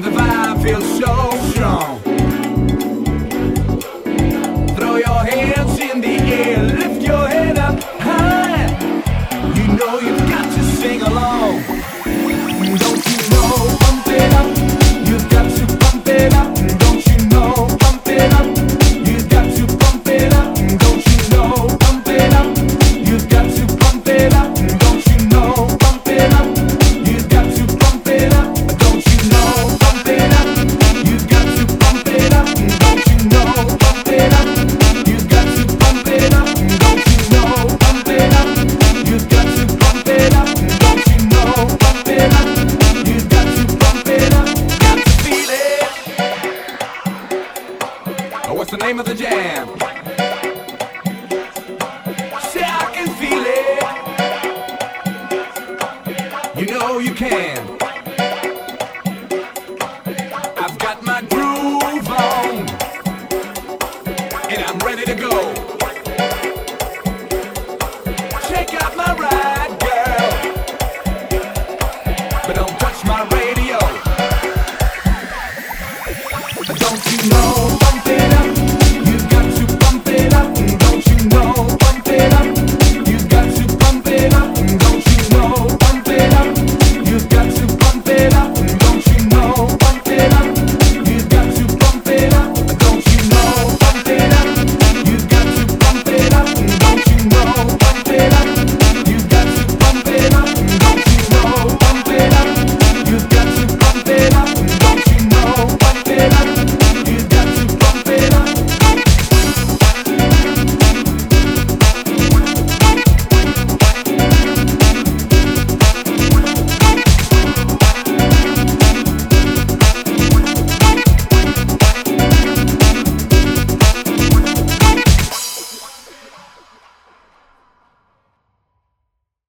the vibe feels so strong. It's the name of the jam. Say I can feel it. You know you can. I've got my groove on, and I'm ready to go. Check out my ride, girl, but don't touch my radio. Don't you know?